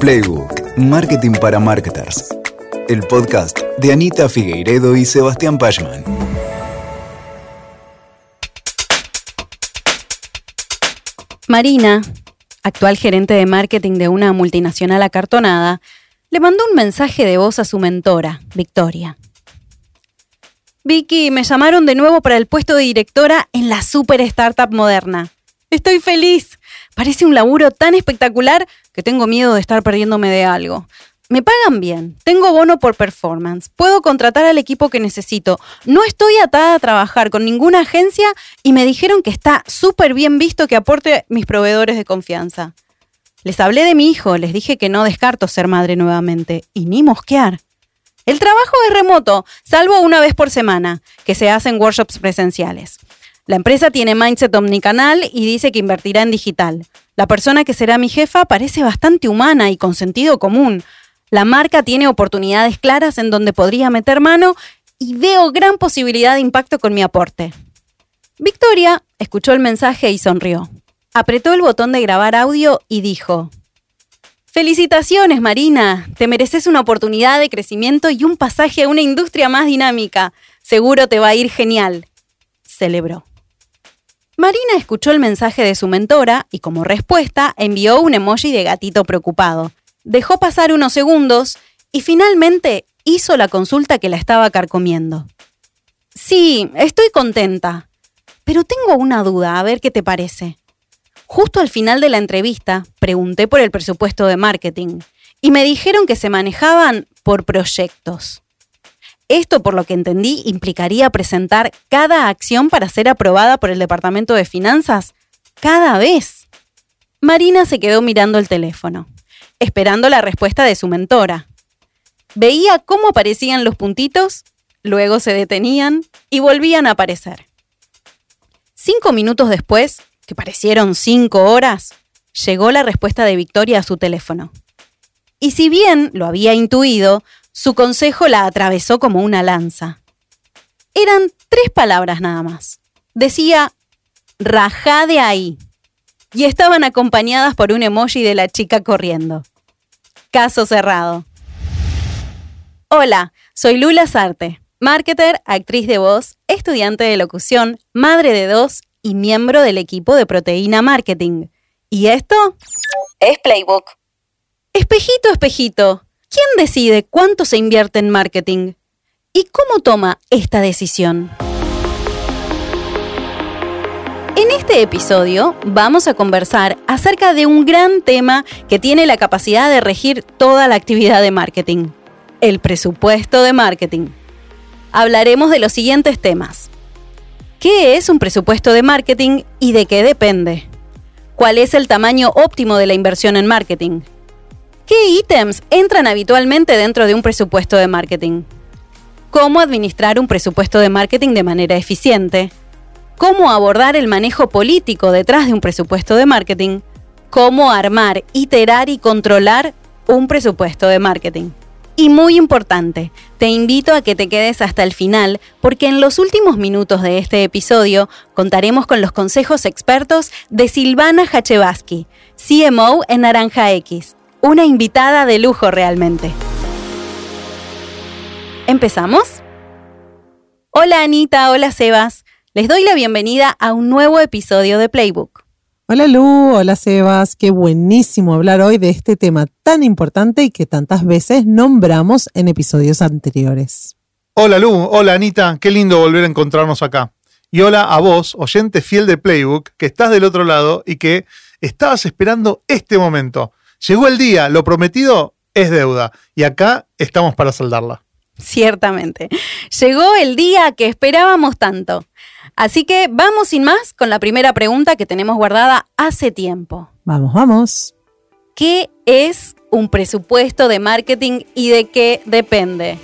Playbook, Marketing para Marketers. El podcast de Anita Figueiredo y Sebastián Pachman. Marina, actual gerente de marketing de una multinacional acartonada, le mandó un mensaje de voz a su mentora, Victoria. Vicky, me llamaron de nuevo para el puesto de directora en la super startup moderna. Estoy feliz. Parece un laburo tan espectacular que tengo miedo de estar perdiéndome de algo. Me pagan bien, tengo bono por performance, puedo contratar al equipo que necesito, no estoy atada a trabajar con ninguna agencia y me dijeron que está súper bien visto que aporte mis proveedores de confianza. Les hablé de mi hijo, les dije que no descarto ser madre nuevamente, y ni mosquear. El trabajo es remoto, salvo una vez por semana, que se hacen workshops presenciales. La empresa tiene mindset omnicanal y dice que invertirá en digital. La persona que será mi jefa parece bastante humana y con sentido común. La marca tiene oportunidades claras en donde podría meter mano y veo gran posibilidad de impacto con mi aporte. Victoria escuchó el mensaje y sonrió. Apretó el botón de grabar audio y dijo, Felicitaciones, Marina. Te mereces una oportunidad de crecimiento y un pasaje a una industria más dinámica. Seguro te va a ir genial. Celebró. Marina escuchó el mensaje de su mentora y como respuesta envió un emoji de gatito preocupado. Dejó pasar unos segundos y finalmente hizo la consulta que la estaba carcomiendo. Sí, estoy contenta, pero tengo una duda, a ver qué te parece. Justo al final de la entrevista pregunté por el presupuesto de marketing y me dijeron que se manejaban por proyectos. Esto, por lo que entendí, implicaría presentar cada acción para ser aprobada por el Departamento de Finanzas cada vez. Marina se quedó mirando el teléfono, esperando la respuesta de su mentora. Veía cómo aparecían los puntitos, luego se detenían y volvían a aparecer. Cinco minutos después, que parecieron cinco horas, llegó la respuesta de Victoria a su teléfono. Y si bien lo había intuido, su consejo la atravesó como una lanza. Eran tres palabras nada más. Decía, rajá de ahí. Y estaban acompañadas por un emoji de la chica corriendo. Caso cerrado. Hola, soy Lula Sarte, marketer, actriz de voz, estudiante de locución, madre de dos y miembro del equipo de Proteína Marketing. ¿Y esto? Es Playbook. Espejito, espejito, ¿Quién decide cuánto se invierte en marketing? ¿Y cómo toma esta decisión? En este episodio vamos a conversar acerca de un gran tema que tiene la capacidad de regir toda la actividad de marketing, el presupuesto de marketing. Hablaremos de los siguientes temas. ¿Qué es un presupuesto de marketing y de qué depende? ¿Cuál es el tamaño óptimo de la inversión en marketing? ¿Qué ítems entran habitualmente dentro de un presupuesto de marketing? ¿Cómo administrar un presupuesto de marketing de manera eficiente? ¿Cómo abordar el manejo político detrás de un presupuesto de marketing? ¿Cómo armar, iterar y controlar un presupuesto de marketing? Y muy importante, te invito a que te quedes hasta el final porque en los últimos minutos de este episodio contaremos con los consejos expertos de Silvana Hachevaski, CMO en Naranja X una invitada de lujo realmente. ¿Empezamos? Hola Anita, hola Sebas. Les doy la bienvenida a un nuevo episodio de Playbook. Hola Lu, hola Sebas, qué buenísimo hablar hoy de este tema tan importante y que tantas veces nombramos en episodios anteriores. Hola Lu, hola Anita, qué lindo volver a encontrarnos acá. Y hola a vos, oyente fiel de Playbook, que estás del otro lado y que estabas esperando este momento Llegó el día, lo prometido es deuda y acá estamos para saldarla. Ciertamente. Llegó el día que esperábamos tanto. Así que vamos sin más con la primera pregunta que tenemos guardada hace tiempo. Vamos, vamos. ¿Qué es un presupuesto de marketing y de qué depende?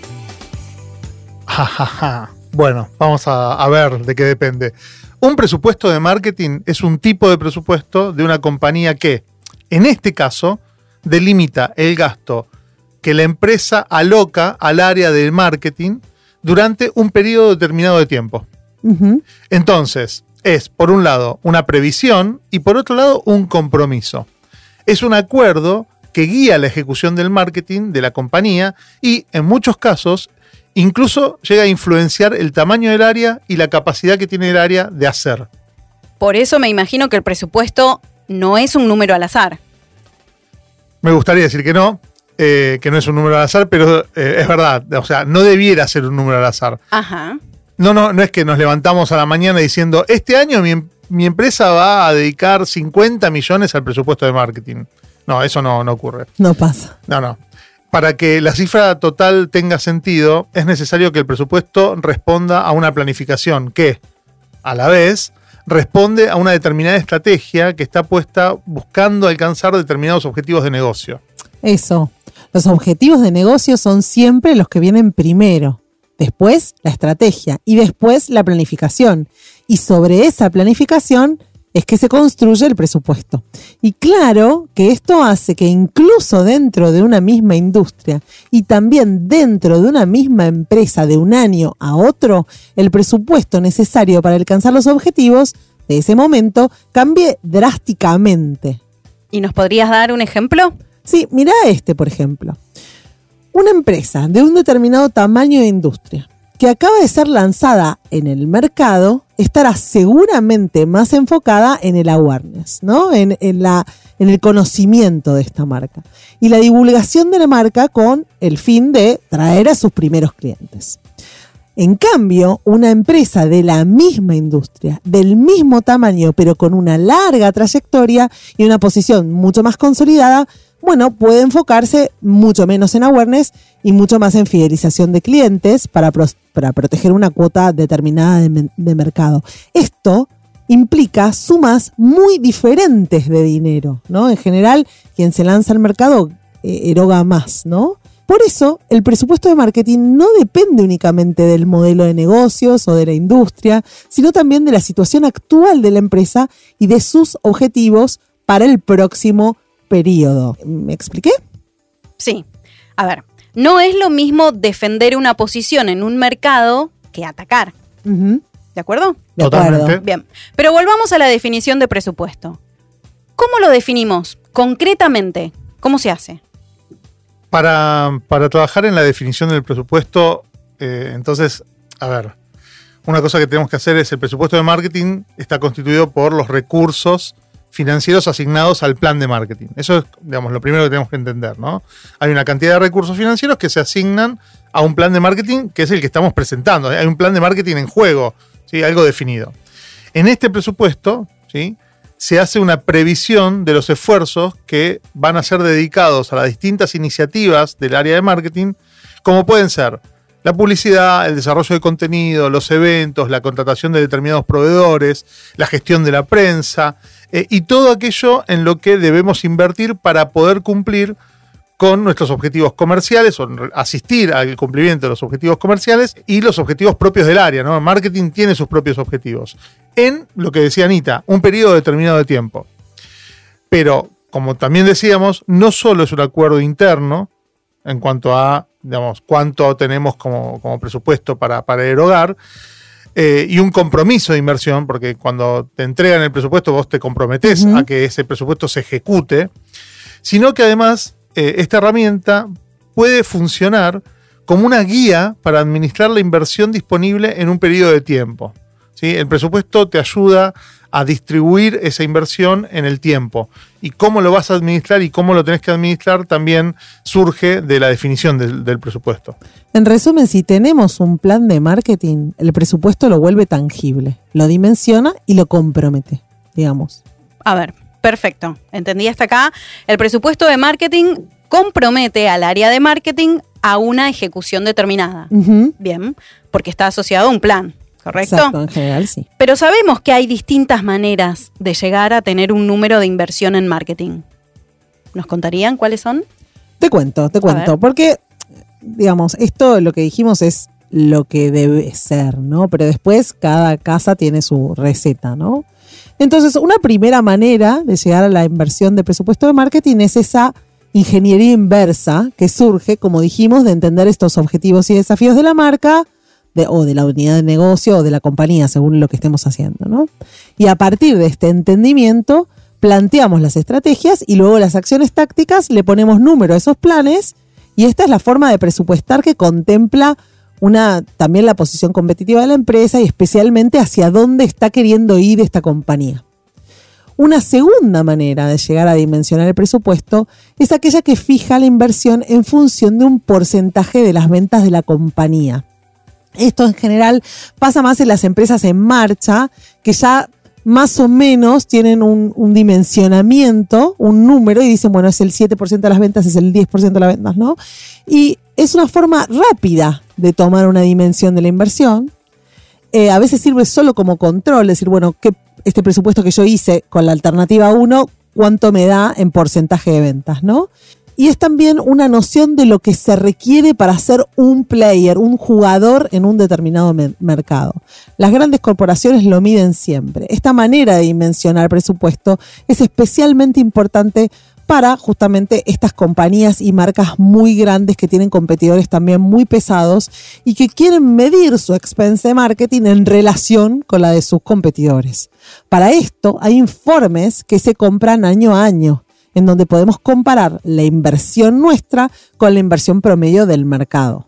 bueno, vamos a, a ver de qué depende. Un presupuesto de marketing es un tipo de presupuesto de una compañía que, en este caso, delimita el gasto que la empresa aloca al área del marketing durante un periodo determinado de tiempo. Entonces, es por un lado una previsión y por otro lado un compromiso. Es un acuerdo que guía la ejecución del marketing de la compañía y, en muchos casos, incluso llega a influenciar el tamaño del área y la capacidad que tiene el área de hacer. Por eso me imagino que el presupuesto no es un número al azar. Me gustaría decir que no, eh, que no es un número al azar, pero eh, es verdad. O sea, no debiera ser un número al azar. Ajá. No, no, no es que nos levantamos a la mañana diciendo, este año mi, em- mi empresa va a dedicar 50 millones al presupuesto de marketing. No, eso no, no ocurre. No pasa. No, no. Para que la cifra total tenga sentido, es necesario que el presupuesto responda a una planificación que, a la vez, responde a una determinada estrategia que está puesta buscando alcanzar determinados objetivos de negocio. Eso. Los objetivos de negocio son siempre los que vienen primero. Después la estrategia y después la planificación. Y sobre esa planificación es que se construye el presupuesto. Y claro que esto hace que incluso dentro de una misma industria y también dentro de una misma empresa de un año a otro, el presupuesto necesario para alcanzar los objetivos de ese momento cambie drásticamente. ¿Y nos podrías dar un ejemplo? Sí, mira este, por ejemplo. Una empresa de un determinado tamaño de industria que acaba de ser lanzada en el mercado estará seguramente más enfocada en el awareness, ¿no? En, en el conocimiento de esta marca y la divulgación de la marca con el fin de traer a sus primeros clientes. En cambio, una empresa de la misma industria, del mismo tamaño, pero con una larga trayectoria y una posición mucho más consolidada, bueno, puede enfocarse mucho menos en awareness y mucho más en fidelización de clientes para, para proteger una cuota determinada de mercado. Esto implica sumas muy diferentes de dinero, ¿no? En general, quien se lanza al mercado eh, eroga más, ¿no? Por eso, el presupuesto de marketing no depende únicamente del modelo de negocios o de la industria, sino también de la situación actual de la empresa y de sus objetivos para el próximo periodo. ¿Me expliqué? Sí. A ver, no es lo mismo defender una posición en un mercado que atacar. ¿De acuerdo? de Totalmente. acuerdo. Bien. Pero volvamos a la definición de presupuesto. ¿Cómo lo definimos concretamente? ¿Cómo se hace? Para, para trabajar en la definición del presupuesto, eh, entonces, a ver, una cosa que tenemos que hacer es el presupuesto de marketing está constituido por los recursos financieros asignados al plan de marketing. Eso es, digamos, lo primero que tenemos que entender, ¿no? Hay una cantidad de recursos financieros que se asignan a un plan de marketing que es el que estamos presentando. Hay un plan de marketing en juego, ¿sí? Algo definido. En este presupuesto, ¿sí? se hace una previsión de los esfuerzos que van a ser dedicados a las distintas iniciativas del área de marketing, como pueden ser la publicidad, el desarrollo de contenido, los eventos, la contratación de determinados proveedores, la gestión de la prensa eh, y todo aquello en lo que debemos invertir para poder cumplir con nuestros objetivos comerciales o asistir al cumplimiento de los objetivos comerciales y los objetivos propios del área. El marketing tiene sus propios objetivos. En lo que decía Anita, un periodo determinado de tiempo. Pero, como también decíamos, no solo es un acuerdo interno en cuanto a, digamos, cuánto tenemos como, como presupuesto para, para erogar, eh, y un compromiso de inversión, porque cuando te entregan el presupuesto vos te comprometés a que ese presupuesto se ejecute, sino que además eh, esta herramienta puede funcionar como una guía para administrar la inversión disponible en un periodo de tiempo. ¿sí? El presupuesto te ayuda a distribuir esa inversión en el tiempo. Y cómo lo vas a administrar y cómo lo tenés que administrar también surge de la definición del, del presupuesto. En resumen, si tenemos un plan de marketing, el presupuesto lo vuelve tangible, lo dimensiona y lo compromete, digamos. A ver, perfecto. Entendí hasta acá. El presupuesto de marketing compromete al área de marketing a una ejecución determinada. Bien, porque está asociado a un plan, ¿correcto? Exacto, en general sí. Pero sabemos que hay distintas maneras de llegar a tener un número de inversión en marketing. ¿Nos contarían cuáles son? Te cuento, te cuento, porque, digamos, esto lo que dijimos es lo que debe ser, ¿no? Pero después cada casa tiene su receta, ¿no? Entonces, una primera manera de llegar a la inversión de presupuesto de marketing es esa ingeniería inversa que surge, como dijimos, de entender estos objetivos y desafíos de la marca o de la unidad de negocio o de la compañía, según lo que estemos haciendo, ¿no? Y a partir de este entendimiento, planteamos las estrategias y luego las acciones tácticas, le ponemos número a esos planes y esta es la forma de presupuestar que contempla una, también la posición competitiva de la empresa y especialmente hacia dónde está queriendo ir esta compañía. Una segunda manera de llegar a dimensionar el presupuesto es aquella que fija la inversión en función de un porcentaje de las ventas de la compañía. Esto en general pasa más en las empresas en marcha, que ya más o menos tienen un, dimensionamiento, un número, y dicen, bueno, es el 7% de las ventas, es el 10% de las ventas, ¿no? Y es una forma rápida de tomar una dimensión de la inversión. Eh, a veces sirve solo como control, decir, bueno, ¿qué, este presupuesto que yo hice con la alternativa 1, ¿cuánto me da en porcentaje de ventas, ¿no? Y es también una noción de lo que se requiere para ser un player, un jugador en un determinado mercado. Las grandes corporaciones lo miden siempre. Esta manera de dimensionar presupuesto es especialmente importante para justamente estas compañías y marcas muy grandes que tienen competidores también muy pesados y que quieren medir su expense marketing en relación con la de sus competidores. Para esto hay informes que se compran año a año en donde podemos comparar la inversión nuestra con la inversión promedio del mercado.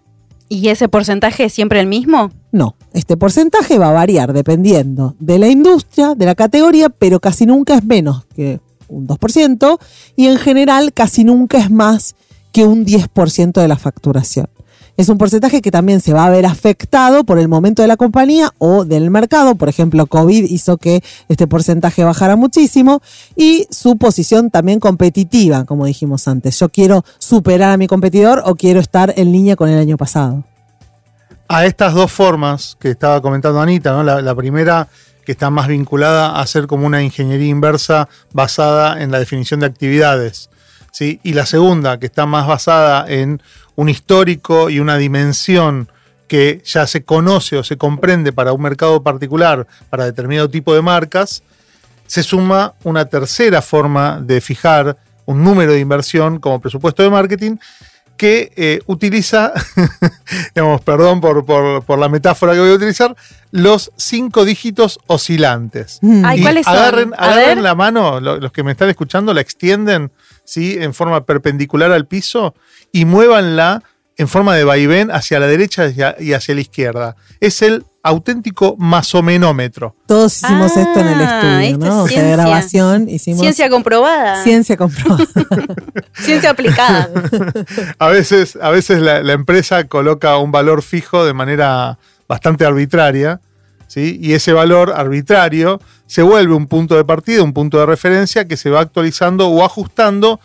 ¿Y ese porcentaje es siempre el mismo? No, este porcentaje va a variar dependiendo de la industria, de la categoría, pero casi nunca es menos que un 2% y en general casi nunca es más que un 10% de la facturación es un porcentaje que también se va a ver afectado por el momento de la compañía o del mercado. Por ejemplo, COVID hizo que este porcentaje bajara muchísimo y su posición también competitiva, como dijimos antes. Yo quiero superar a mi competidor o quiero estar en línea con el año pasado. A estas dos formas que estaba comentando Anita, ¿no? la, primera que está más vinculada a ser como una ingeniería inversa basada en la definición de actividades. ¿sí? Y la segunda, que está más basada en un histórico y una dimensión que ya se conoce o se comprende para un mercado particular, para determinado tipo de marcas, se suma una tercera forma de fijar un número de inversión como presupuesto de marketing que eh, utiliza, digamos, perdón por, la metáfora que voy a utilizar, los cinco dígitos oscilantes. Mm. ¿cuáles son? Agarren, agarren la mano, los que me están escuchando, la extienden ¿sí? en forma perpendicular al piso y muévanla en forma de vaivén hacia la derecha y hacia la izquierda. Es el auténtico masomenómetro. Todos hicimos esto en el ah, estudio, ¿no? O sea, grabación hicimos. Ciencia comprobada. Ciencia comprobada. Ciencia aplicada. a veces, a veces la, empresa coloca un valor fijo de manera bastante arbitraria, ¿sí? Y ese valor arbitrario se vuelve un punto de partida, un punto de referencia que se va actualizando o ajustando,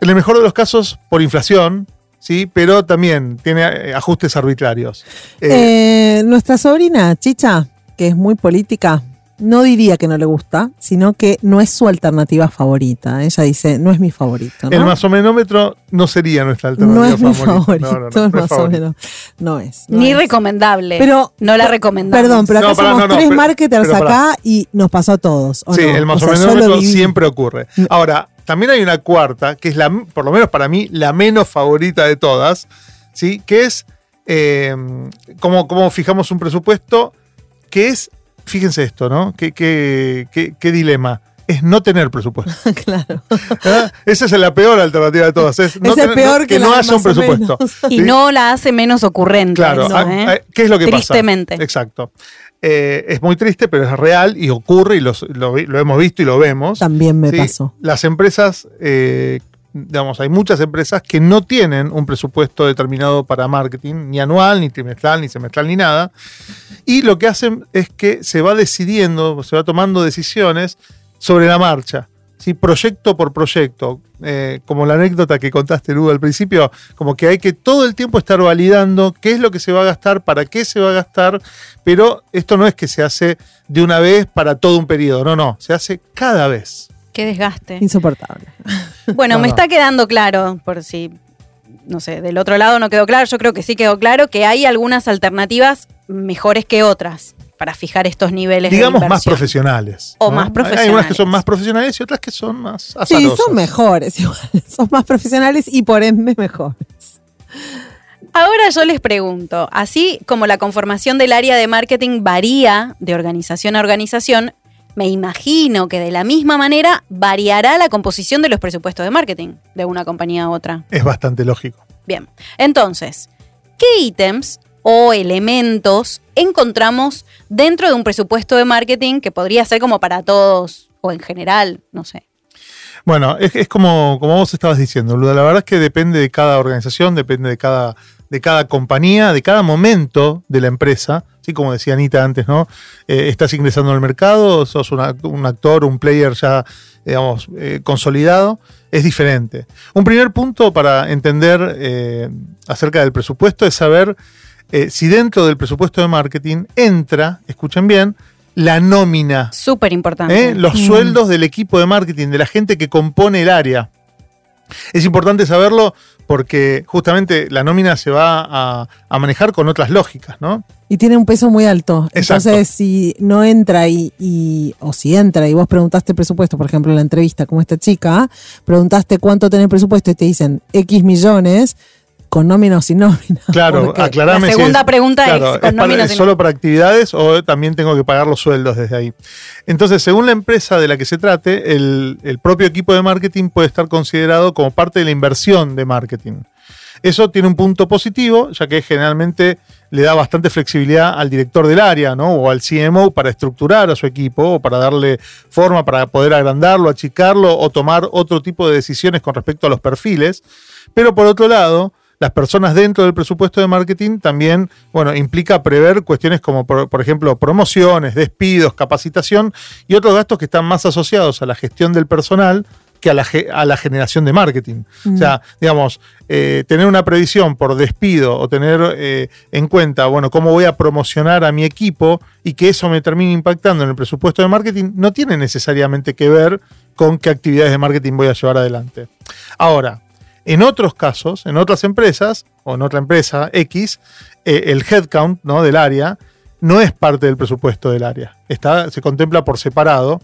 en el mejor de los casos, por inflación, ¿sí? Pero también tiene eh, ajustes arbitrarios. Eh, nuestra sobrina, Chicha, que es muy política, no diría que no le gusta, sino que no es su alternativa favorita. Ella dice, no es mi favorito. El masomenómetro no sería nuestra alternativa no es Mi favorito, no, más o menos. No es. Ni recomendable. Pero, no la recomendamos. Perdón, pero acá somos tres marketers acá y nos pasó a todos. sí, el masomenómetro siempre ocurre. Ahora, también hay una cuarta, que es la, por lo menos para mí, la menos favorita de todas, ¿sí? Que es eh, como, fijamos un presupuesto, que es, fíjense esto, ¿no? Qué, qué, qué, dilema es no tener presupuesto. claro. ¿Ah? Esa es la peor alternativa de todas. Es, no peor que, no haya un presupuesto. Y no la hace menos ocurrente. Claro. Ah, ¿eh? ¿Qué es lo que pasa? Tristemente. Exacto. Eh, es muy triste, pero es real y ocurre y lo, hemos visto y lo vemos. También me pasó. Las empresas, eh, digamos, hay muchas empresas que no tienen un presupuesto determinado para marketing, ni anual, ni trimestral, ni semestral, ni nada. Y lo que hacen es que se va decidiendo, se va tomando decisiones sobre la marcha proyecto por proyecto, eh, como la anécdota que contaste, Ludo, al principio, como que hay que todo el tiempo estar validando qué es lo que se va a gastar, para qué se va a gastar, pero esto no es que se hace de una vez para todo un periodo, no, no, se hace cada vez. Qué desgaste. Insoportable. Bueno, me está quedando claro, por si, no sé, del otro lado no quedó claro, yo creo que sí quedó claro que hay algunas alternativas mejores que otras para fijar estos niveles digamos más profesionales o más profesionales. hay unas que son más profesionales y otras que son más sí son mejores igual son más profesionales y por ende mejores. Ahora yo les pregunto, así como la conformación del área de marketing varía de organización a organización, Me imagino que de la misma manera variará la composición de los presupuestos de marketing de una compañía a otra. Es bastante lógico. Bien, entonces, ¿qué ítems o elementos encontramos dentro de un presupuesto de marketing que podría ser como para todos o en general? No sé. Bueno, es, como, como vos estabas diciendo. La verdad es que depende de cada organización, depende de cada, de cada compañía, de cada momento de la empresa. Así como decía Anita antes, ¿no? Eh, estás ingresando al mercado, sos un actor, un player ya, digamos, eh, consolidado, es diferente. Un primer punto para entender eh, acerca del presupuesto es saber eh, si dentro del presupuesto de marketing entra, escuchen bien, la nómina Súper importante. ¿eh? los Mm. sueldos del equipo de marketing, de la gente que compone el área. Es importante saberlo porque justamente la nómina se va a, a manejar con otras lógicas, ¿no? Y tiene un peso muy alto. Exacto. Entonces, si no entra y, y- o si entra y vos preguntaste presupuesto, por ejemplo, en la entrevista como esta chica, preguntaste cuánto tenés presupuesto y te dicen X millones, con nómina o sin nómina. Claro, aclarame La si segunda es- pregunta es, ¿con es, para- nómina o ¿es sin solo para actividades o también tengo que pagar los sueldos desde ahí. Entonces, según la empresa de la que se trate, el, el propio equipo de marketing puede estar considerado como parte de la inversión de marketing. Eso tiene un punto positivo, ya que generalmente le da bastante flexibilidad al director del área, ¿no? O al CMO para estructurar a su equipo, o para darle forma, para poder agrandarlo, achicarlo, o tomar otro tipo de decisiones con respecto a los perfiles. Pero por otro lado, las personas dentro del presupuesto de marketing también, bueno, implica prever cuestiones como, por, por ejemplo, promociones, despidos, capacitación y otros gastos que están más asociados a la gestión del personal que a la, a la generación de marketing. O sea, digamos, eh, tener una previsión por despido o tener eh, en cuenta, bueno, cómo voy a promocionar a mi equipo y que eso me termine impactando en el presupuesto de marketing, no tiene necesariamente que ver con qué actividades de marketing voy a llevar adelante. Ahora, en otros casos, en otras empresas o en otra empresa X, eh, el headcount ¿no? del área no es parte del presupuesto del área. Está, se contempla por separado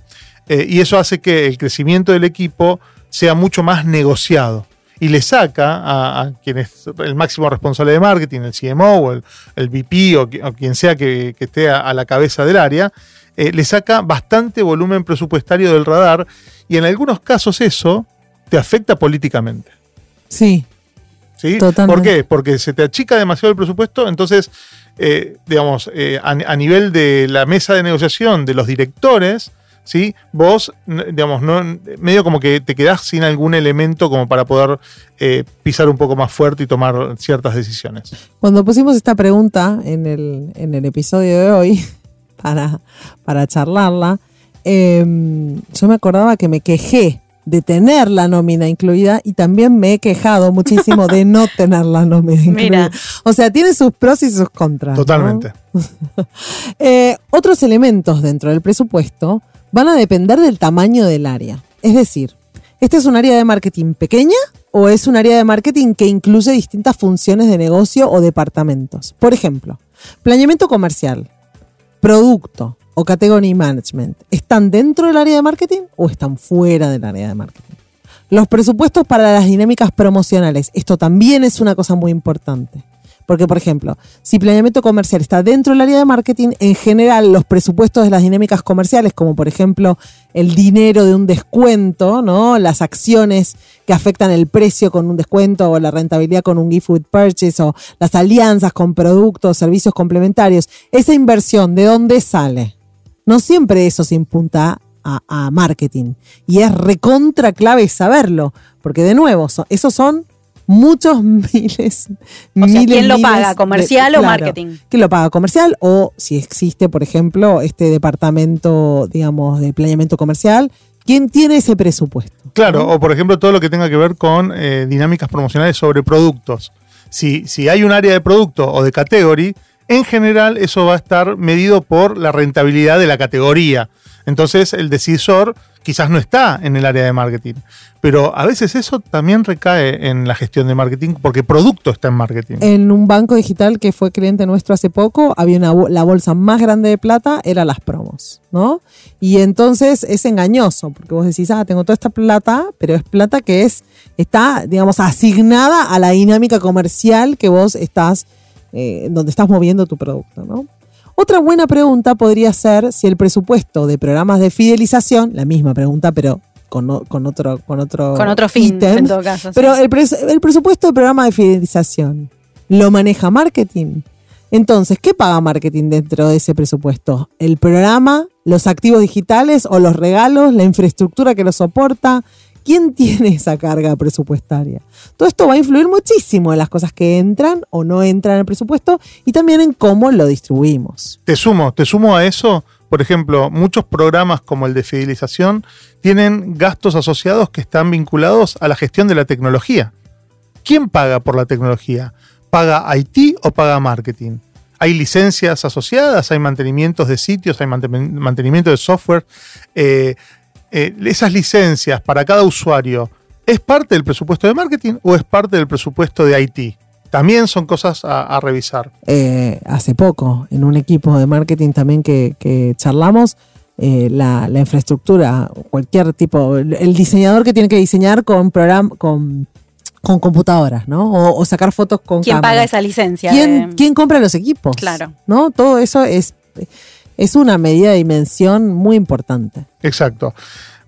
eh, y eso hace que el crecimiento del equipo sea mucho más negociado y le saca a, a quien es el máximo responsable de marketing, el CMO o el, VP o, qui- o quien sea que, esté a, a la cabeza del área, eh, le saca bastante volumen presupuestario del radar y en algunos casos eso te afecta políticamente. Sí, ¿sí? Totalmente. ¿Por qué? Porque se te achica demasiado el presupuesto, entonces, eh, digamos, eh, a, a nivel de la mesa de negociación de los directores, ¿sí? Vos, digamos, no, medio como que te quedás sin algún elemento como para poder eh, pisar un poco más fuerte y tomar ciertas decisiones. Cuando pusimos esta pregunta en el, en el episodio de hoy, para, para charlarla, eh, yo me acordaba que me quejé de tener la nómina incluida y también me he quejado muchísimo de no tener la nómina incluida. Mira. O sea, tiene sus pros y sus contras. ¿no? Totalmente. Eh, otros elementos dentro del presupuesto van a depender del tamaño del área. Es decir, ¿este es un área de marketing pequeña o es un área de marketing que incluye distintas funciones de negocio o departamentos? Por ejemplo, planeamiento comercial, producto o category management, ¿están dentro del área de marketing o están fuera del área de marketing? Los presupuestos para las dinámicas promocionales, esto también es una cosa muy importante. Porque, por ejemplo, si planeamiento comercial está dentro del área de marketing, en general los presupuestos de las dinámicas comerciales, como por ejemplo el dinero de un descuento, ¿no? Las acciones que afectan el precio con un descuento o la rentabilidad con un gift with purchase o las alianzas con productos, servicios complementarios, esa inversión, ¿de dónde sale? No siempre eso se impunta a, a marketing. Y es recontra clave saberlo. Porque de nuevo, so- esos son muchos miles. O sea, miles, ¿quién lo paga? de- ¿Comercial o claro. marketing? ¿Quién lo paga? ¿Comercial? O si existe, por ejemplo, este departamento, digamos, de planeamiento comercial, ¿quién tiene ese presupuesto? Claro, o por ejemplo todo lo que tenga que ver con eh, dinámicas promocionales sobre productos. Si, si hay un área de producto o de category, en general eso va a estar medido por la rentabilidad de la categoría. Entonces el decisor quizás no está en el área de marketing, pero a veces eso también recae en la gestión de marketing porque producto está en marketing. En un banco digital que fue cliente nuestro hace poco, había la bolsa más grande de plata, era las promos, ¿no? Y entonces es engañoso, porque vos decís, ah, tengo toda esta plata, pero es plata que es, está, digamos, asignada a la dinámica comercial que vos estás, eh, donde estás moviendo tu producto, ¿no? Otra buena pregunta podría ser si el presupuesto de programas de fidelización, la misma pregunta, pero con, o- con otro con otro Con otro fin, ítem, en todo caso. sí. pero el, pres- el presupuesto de programa de fidelización lo maneja marketing. Entonces, ¿qué paga marketing dentro de ese presupuesto? ¿El programa, los activos digitales o los regalos, la infraestructura que lo soporta? ¿Quién tiene esa carga presupuestaria? Todo esto va a influir muchísimo en las cosas que entran o no entran en el presupuesto y también en cómo lo distribuimos. Te sumo, te sumo a eso. Por ejemplo, muchos programas como el de fidelización tienen gastos asociados que están vinculados a la gestión de la tecnología. ¿Quién paga por la tecnología? ¿Paga IT o paga marketing? Hay licencias asociadas, hay mantenimientos de sitios, hay manten- mantenimiento de software. Eh, eh, esas licencias para cada usuario, ¿es parte del presupuesto de marketing o es parte del presupuesto de IT? También son cosas a- a revisar. eh, hace poco en un equipo de marketing también que, que charlamos. eh, la, la infraestructura, cualquier tipo, el, diseñador que tiene que diseñar con program, con, con computadoras, ¿no? O, o sacar fotos con ¿Quién paga esa licencia? ¿Quién, de- quién compra los equipos? Claro. ¿No? Todo eso es, es una medida de dimensión muy importante. Exacto.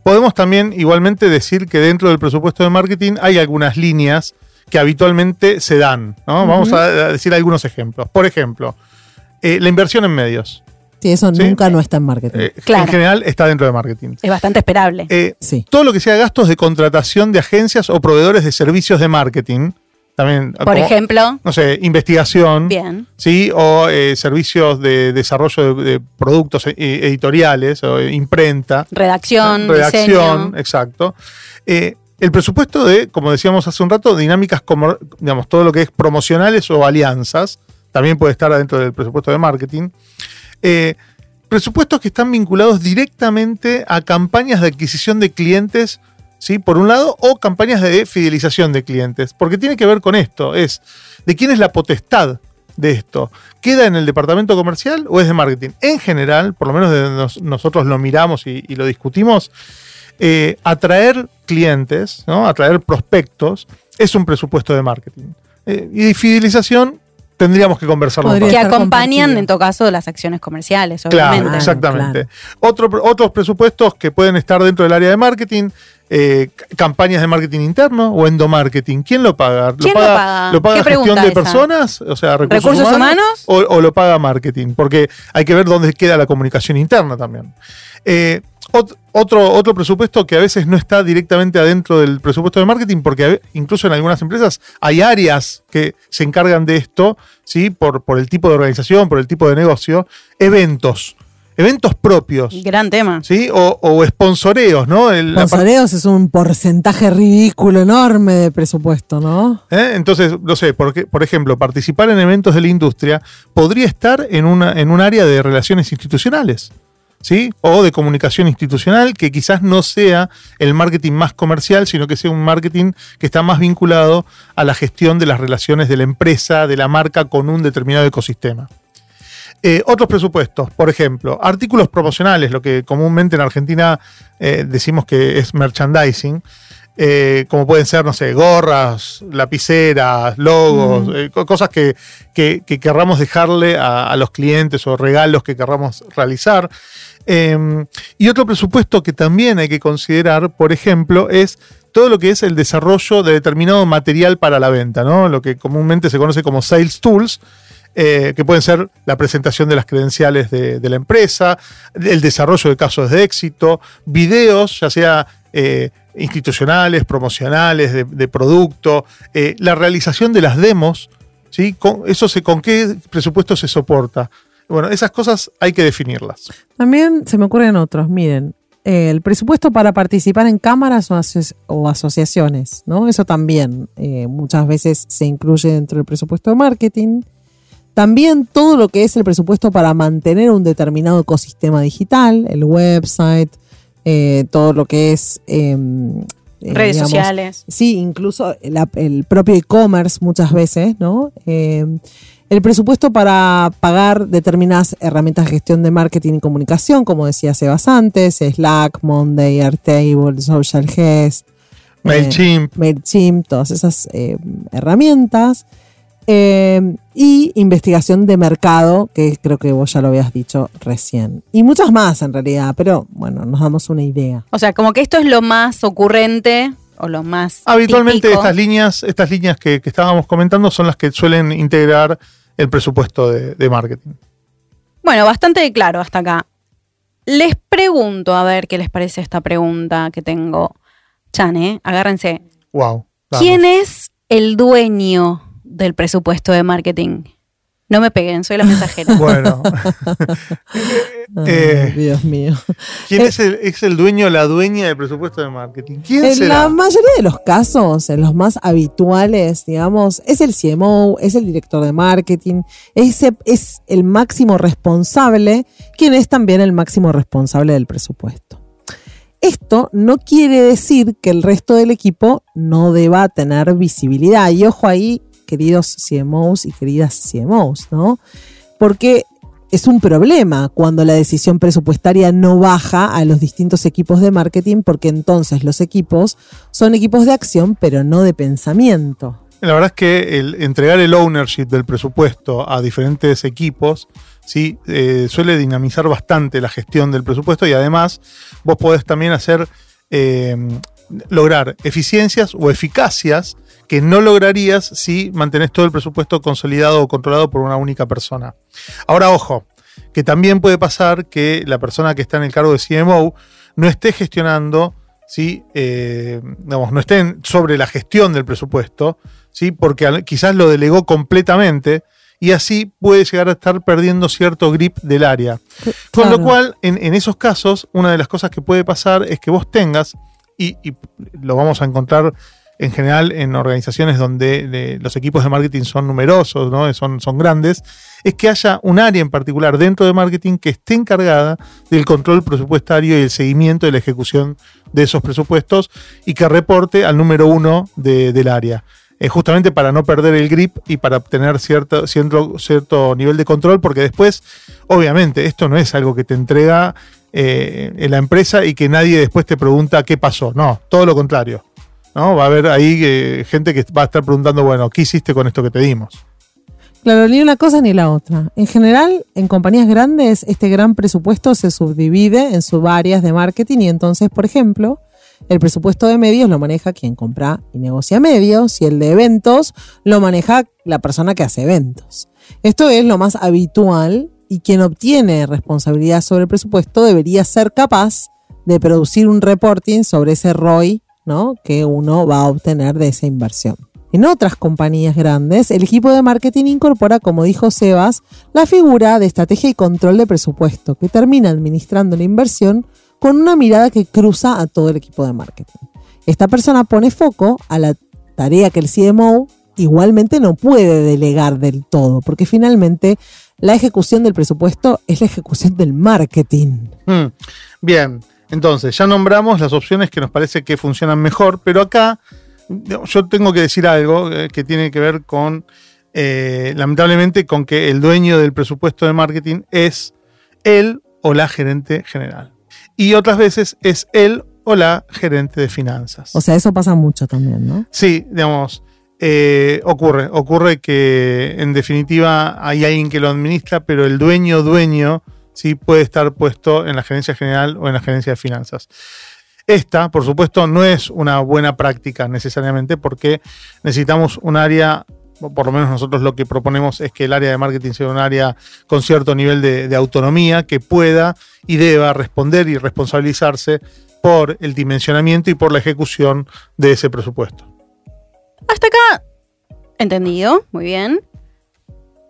Podemos también igualmente decir que dentro del presupuesto de marketing hay algunas líneas que habitualmente se dan. ¿no? Vamos a a decir algunos ejemplos. Por ejemplo, eh, la inversión en medios. Sí, eso Sí. nunca no está en marketing. Eh, Claro. En general está dentro de marketing. Es bastante esperable. Eh, sí. todo lo que sea gastos de contratación de agencias o proveedores de servicios de marketing. También, Por como, ejemplo, no sé, investigación. bien. ¿sí? O eh, servicios de desarrollo de, de productos eh, editoriales o eh, imprenta. Redacción, redacción, diseño. exacto. Eh, el presupuesto de, como decíamos hace un rato, dinámicas como, digamos, todo lo que es promocionales o alianzas, también puede estar adentro del presupuesto de marketing. Eh, presupuestos que están vinculados directamente a campañas de adquisición de clientes, ¿sí? Por un lado, o campañas de fidelización de clientes, porque tiene que ver con esto, es de quién es la potestad de esto. ¿Queda en el departamento comercial o es de marketing? En general, por lo menos de nos- nosotros lo miramos y, y lo discutimos, eh, atraer clientes, ¿no? atraer prospectos, es un presupuesto de marketing. Eh, y de fidelización tendríamos que conversarlo más. Que acompañan, en todo caso, las acciones comerciales, Claro, obviamente. exactamente. Otro- otros presupuestos que pueden estar dentro del área de marketing, eh, campañas de marketing interno o endomarketing. ¿Quién lo paga? ¿Quién lo paga? ¿Lo paga ¿Qué gestión de esa? personas? O sea, recursos, ¿Recursos humanos. humanos? O, o lo paga marketing, porque hay que ver dónde queda la comunicación interna también. Eh, ot- otro, otro presupuesto que a veces no está directamente adentro del presupuesto de marketing, porque incluso en algunas empresas hay áreas que se encargan de esto, ¿sí? por, por el tipo de organización, por el tipo de negocio, eventos, eventos propios. Gran tema. ¿Sí? O, o sponsoreos, ¿no? El- Sponsoreos es un porcentaje ridículo enorme de presupuesto, ¿no? ¿Eh? Entonces, no sé, porque, por ejemplo, participar en eventos de la industria podría estar en, una, en un área de relaciones institucionales, ¿sí? O de comunicación institucional, que quizás no sea el marketing más comercial, sino que sea un marketing que está más vinculado a la gestión de las relaciones de la empresa, de la marca con un determinado ecosistema. Eh, otros presupuestos, por ejemplo, artículos promocionales, lo que comúnmente en Argentina eh, decimos que es merchandising, eh, como pueden ser, no sé, gorras, lapiceras, logos, co- cosas que, que- que querramos dejarle a, a los clientes o regalos que querramos realizar. Eh, y otro presupuesto que también hay que considerar, por ejemplo, es todo lo que es el desarrollo de determinado material para la venta, ¿no? Lo que comúnmente se conoce como sales tools, eh, que pueden ser la presentación de las credenciales de, la empresa, el desarrollo de casos de éxito, videos, ya sea eh, institucionales, promocionales, de, producto, eh, la realización de las demos, ¿sí? Con, eso se, ¿Con qué presupuesto se soporta? Bueno, esas cosas hay que definirlas. También se me ocurren otros. Miren, el presupuesto para participar en cámaras o, aso- o asociaciones, ¿no? Eso también muchas veces se incluye dentro del presupuesto de marketing. También todo lo que es el presupuesto para mantener un determinado ecosistema digital, el website, eh, todo lo que es... em, eh, Redes digamos, sociales. Sí, incluso el, propio e-commerce muchas veces, ¿no? Eh, el presupuesto para pagar determinadas herramientas de gestión de marketing y comunicación, como decía Sebas antes, Slack, Monday, Airtable, Social Guest, MailChimp. MailChimp, todas esas eh, herramientas. Eh, y investigación de mercado, que creo que vos ya lo habías dicho recién. Y muchas más en realidad, pero bueno, nos damos una idea. O sea, como que esto es lo más ocurrente o lo más. Habitualmente típico. estas líneas, estas líneas que, que estábamos comentando son las que suelen integrar el presupuesto de, de marketing. Bueno, bastante claro hasta acá. Les pregunto, a ver qué les parece esta pregunta que tengo. Chan, ¿eh? Agárrense. Wow. ¿Quién es el dueño del presupuesto de marketing? No me peguen, soy la mensajera. Bueno. Ay, Eh, Dios mío. ¿Quién es el, es el dueño o la dueña del presupuesto de marketing? ¿Quién En será? la mayoría de los casos, en los más habituales, digamos, es el CMO, es el director de marketing, ese es el máximo responsable, quien es también el máximo responsable del presupuesto. Esto no quiere decir que el resto del equipo no deba tener visibilidad. Y ojo ahí, queridos CMOs y queridas CMOs, ¿no? Porque es un problema cuando la decisión presupuestaria no baja a los distintos equipos de marketing, porque entonces los equipos son equipos de acción, pero no de pensamiento. La verdad es que el entregar el ownership del presupuesto a diferentes equipos sí eh, suele dinamizar bastante la gestión del presupuesto y además vos podés también hacer eh, lograr eficiencias o eficacias que no lograrías si mantenés todo el presupuesto consolidado o controlado por una única persona. Ahora, ojo, que también puede pasar que la persona que está en el cargo de CMO no esté gestionando, ¿sí? Eh, digamos, no esté sobre la gestión del presupuesto, ¿sí? porque quizás lo delegó completamente y así puede llegar a estar perdiendo cierto grip del área. Con lo cual, en, en esos casos, una de las cosas que puede pasar es que vos tengas, y, lo vamos a encontrar en general en organizaciones donde los equipos de marketing son numerosos, ¿no? son, son grandes, es que haya un área en particular dentro de marketing que esté encargada del control presupuestario y el seguimiento de la ejecución de esos presupuestos y que reporte al número uno de- del área. Eh, justamente para no perder el grip y para obtener cierto, cierto, cierto nivel de control, porque después, obviamente, esto no es algo que te entrega eh, en la empresa y que nadie después te pregunta qué pasó. No, todo lo contrario. ¿no? Va a haber ahí eh, gente que va a estar preguntando, bueno, ¿qué hiciste con esto que te dimos? Claro, ni una cosa ni la otra. En general, en compañías grandes, este gran presupuesto se subdivide en subáreas de marketing y entonces, por ejemplo, el presupuesto de medios lo maneja quien compra y negocia medios y el de eventos lo maneja la persona que hace eventos. Esto es lo más habitual y quien obtiene responsabilidad sobre el presupuesto debería ser capaz de producir un reporting sobre ese ROI ¿no? que uno va a obtener de esa inversión. En otras compañías grandes, el equipo de marketing incorpora, como dijo Sebas, la figura de estrategia y control de presupuesto, que termina administrando la inversión con una mirada que cruza a todo el equipo de marketing. Esta persona pone foco a la tarea que el CMO igualmente no puede delegar del todo, porque finalmente la ejecución del presupuesto es la ejecución del marketing. Hmm, Bien, entonces ya nombramos las opciones que nos parece que funcionan mejor, pero acá yo tengo que decir algo eh, que tiene que ver con, eh, lamentablemente, con que el dueño del presupuesto de marketing es él o la gerente general. Y otras veces es él o la gerente de finanzas. O sea, eso pasa mucho también, ¿no? Sí, digamos, eh, ocurre. Ocurre que en definitiva hay alguien que lo administra, pero el dueño, dueño, sí puede estar puesto en la gerencia general o en la gerencia de finanzas. Esta, por supuesto, no es una buena práctica necesariamente porque necesitamos un área, por lo menos nosotros lo que proponemos es que el área de marketing sea un área con cierto nivel de, autonomía que pueda y deba responder y responsabilizarse por el dimensionamiento y por la ejecución de ese presupuesto. Hasta acá, entendido, muy bien.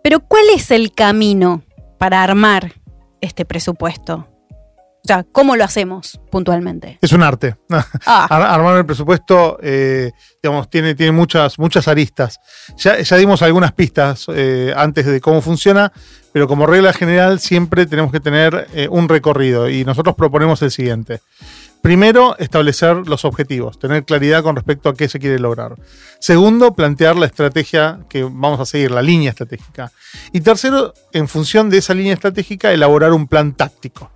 Pero ¿cuál es el camino para armar este presupuesto? O sea, ¿cómo lo hacemos puntualmente? Es un arte. Ah, Ar- Armar el presupuesto, eh, digamos, tiene, tiene muchas, muchas aristas. Ya, ya dimos algunas pistas eh, antes de cómo funciona, pero como regla general siempre tenemos que tener eh, un recorrido y nosotros proponemos el siguiente. Primero, establecer los objetivos, tener claridad con respecto a qué se quiere lograr. Segundo, plantear la estrategia que vamos a seguir, la línea estratégica. Y tercero, en función de esa línea estratégica, elaborar un plan táctico.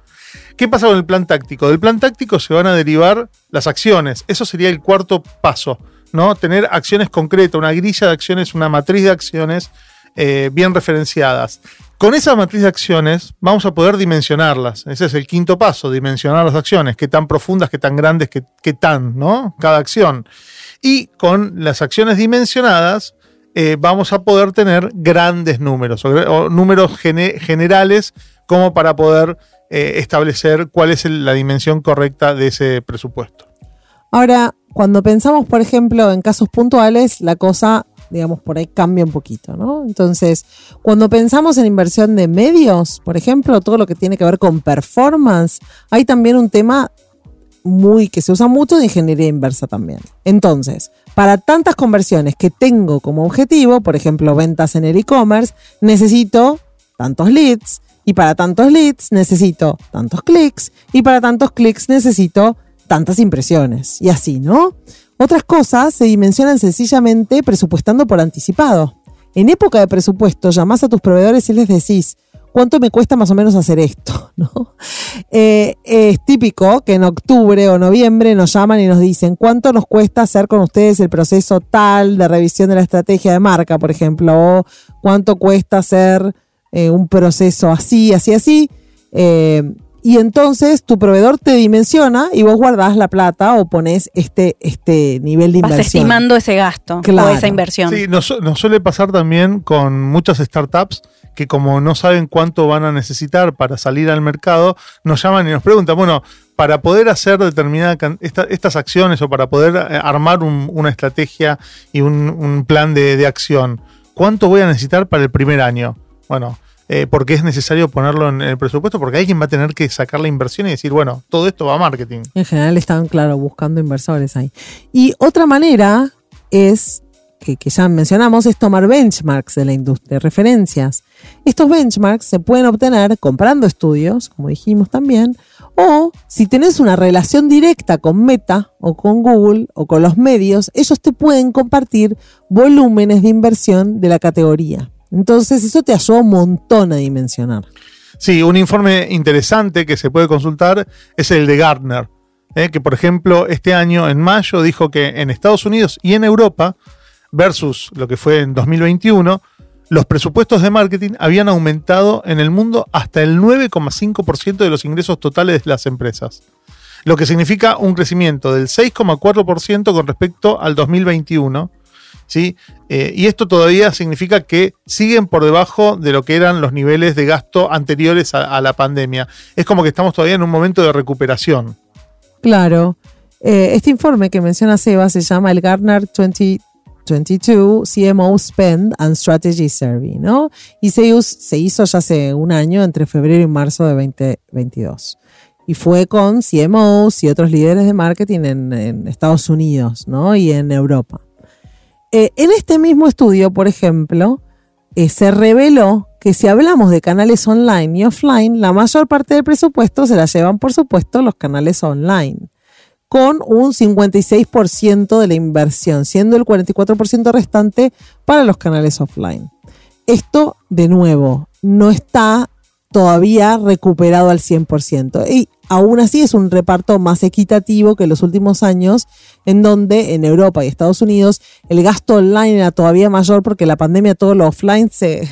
¿Qué pasa con el plan táctico? Del plan táctico se van a derivar las acciones. Eso sería el cuarto paso ¿no? Tener acciones concretas, una grilla de acciones, una matriz de acciones eh, bien referenciadas. Con esa matriz de acciones vamos a poder dimensionarlas. Ese es el quinto paso, dimensionar las acciones, qué tan profundas, qué tan grandes, qué, qué tan, ¿no? Cada acción. Y con las acciones dimensionadas eh, vamos a poder tener grandes números o, números gene- generales como para poder eh, establecer cuál es la dimensión correcta de ese presupuesto. Ahora, cuando pensamos, por ejemplo, en casos puntuales, la cosa, digamos, por ahí cambia un poquito, ¿no? Entonces, cuando pensamos en inversión de medios, por ejemplo, todo lo que tiene que ver con performance, hay también un tema muy que se usa mucho de ingeniería inversa también. Entonces, para tantas conversiones que tengo como objetivo, por ejemplo, ventas en el e-commerce, necesito tantos leads y para tantos leads necesito tantos clics y para tantos clics necesito tantas impresiones y así, ¿no? Otras cosas se dimensionan sencillamente presupuestando por anticipado. En época de presupuesto, llamás a tus proveedores y les decís, ¿cuánto me cuesta más o menos hacer esto? ¿No? Eh, es típico que en octubre o noviembre nos llaman y nos dicen cuánto nos cuesta hacer con ustedes el proceso tal de revisión de la estrategia de marca, por ejemplo, o cuánto cuesta hacer eh, un proceso así, así, así. Eh, y entonces tu proveedor te dimensiona y vos guardás la plata o pones este, este nivel de Vas inversión. estimando ese gasto Claro. o esa inversión. Sí, nos, su- nos suele pasar también con muchas startups que como no saben cuánto van a necesitar para salir al mercado, nos llaman y nos preguntan, bueno, para poder hacer determinada can- esta- estas acciones o para poder eh, armar un- una estrategia y un, un plan de, de acción, ¿cuánto voy a necesitar para el primer año? Bueno, eh, porque es necesario ponerlo en el presupuesto, porque alguien va a tener que sacar la inversión y decir, bueno, todo esto va a marketing. En general están, claro, buscando inversores ahí. Y otra manera es, que, que ya mencionamos, es tomar benchmarks de la industria, referencias. Estos benchmarks se pueden obtener comprando estudios, como dijimos también, o si tenés una relación directa con Meta o con Google o con los medios, ellos te pueden compartir volúmenes de inversión de la categoría. Entonces eso te ayuda un montón a dimensionar. Sí, un informe interesante que se puede consultar es el de Gartner, eh, que por ejemplo este año en mayo dijo que en Estados Unidos y en Europa, versus lo que fue en 2021, los presupuestos de marketing habían aumentado en el mundo hasta el 9,5% de los ingresos totales de las empresas. Lo que significa un crecimiento del 6,4% con respecto al 2021. ¿Sí? Eh, y esto todavía significa que siguen por debajo de lo que eran los niveles de gasto anteriores a, la pandemia. Es como que estamos todavía en un momento de recuperación. Claro. Eh, este informe que menciona Seba se llama el Gartner 2022 CMO Spend and Strategy Survey, ¿no? Y se, se hizo ya hace un año, entre febrero y marzo de 2022. Y fue con CMOs y otros líderes de marketing en, en Estados Unidos, ¿no? Y en Europa. Eh, en este mismo estudio, por ejemplo, eh, se reveló que si hablamos de canales online y offline, la mayor parte del presupuesto se la llevan, por supuesto, los canales online, con un 56% de la inversión, siendo el 44% restante para los canales offline. Esto, de nuevo, no está todavía recuperado al 100%. Y aún así es un reparto más equitativo que los últimos años, en donde en Europa y Estados Unidos el gasto online era todavía mayor porque la pandemia todo lo offline se,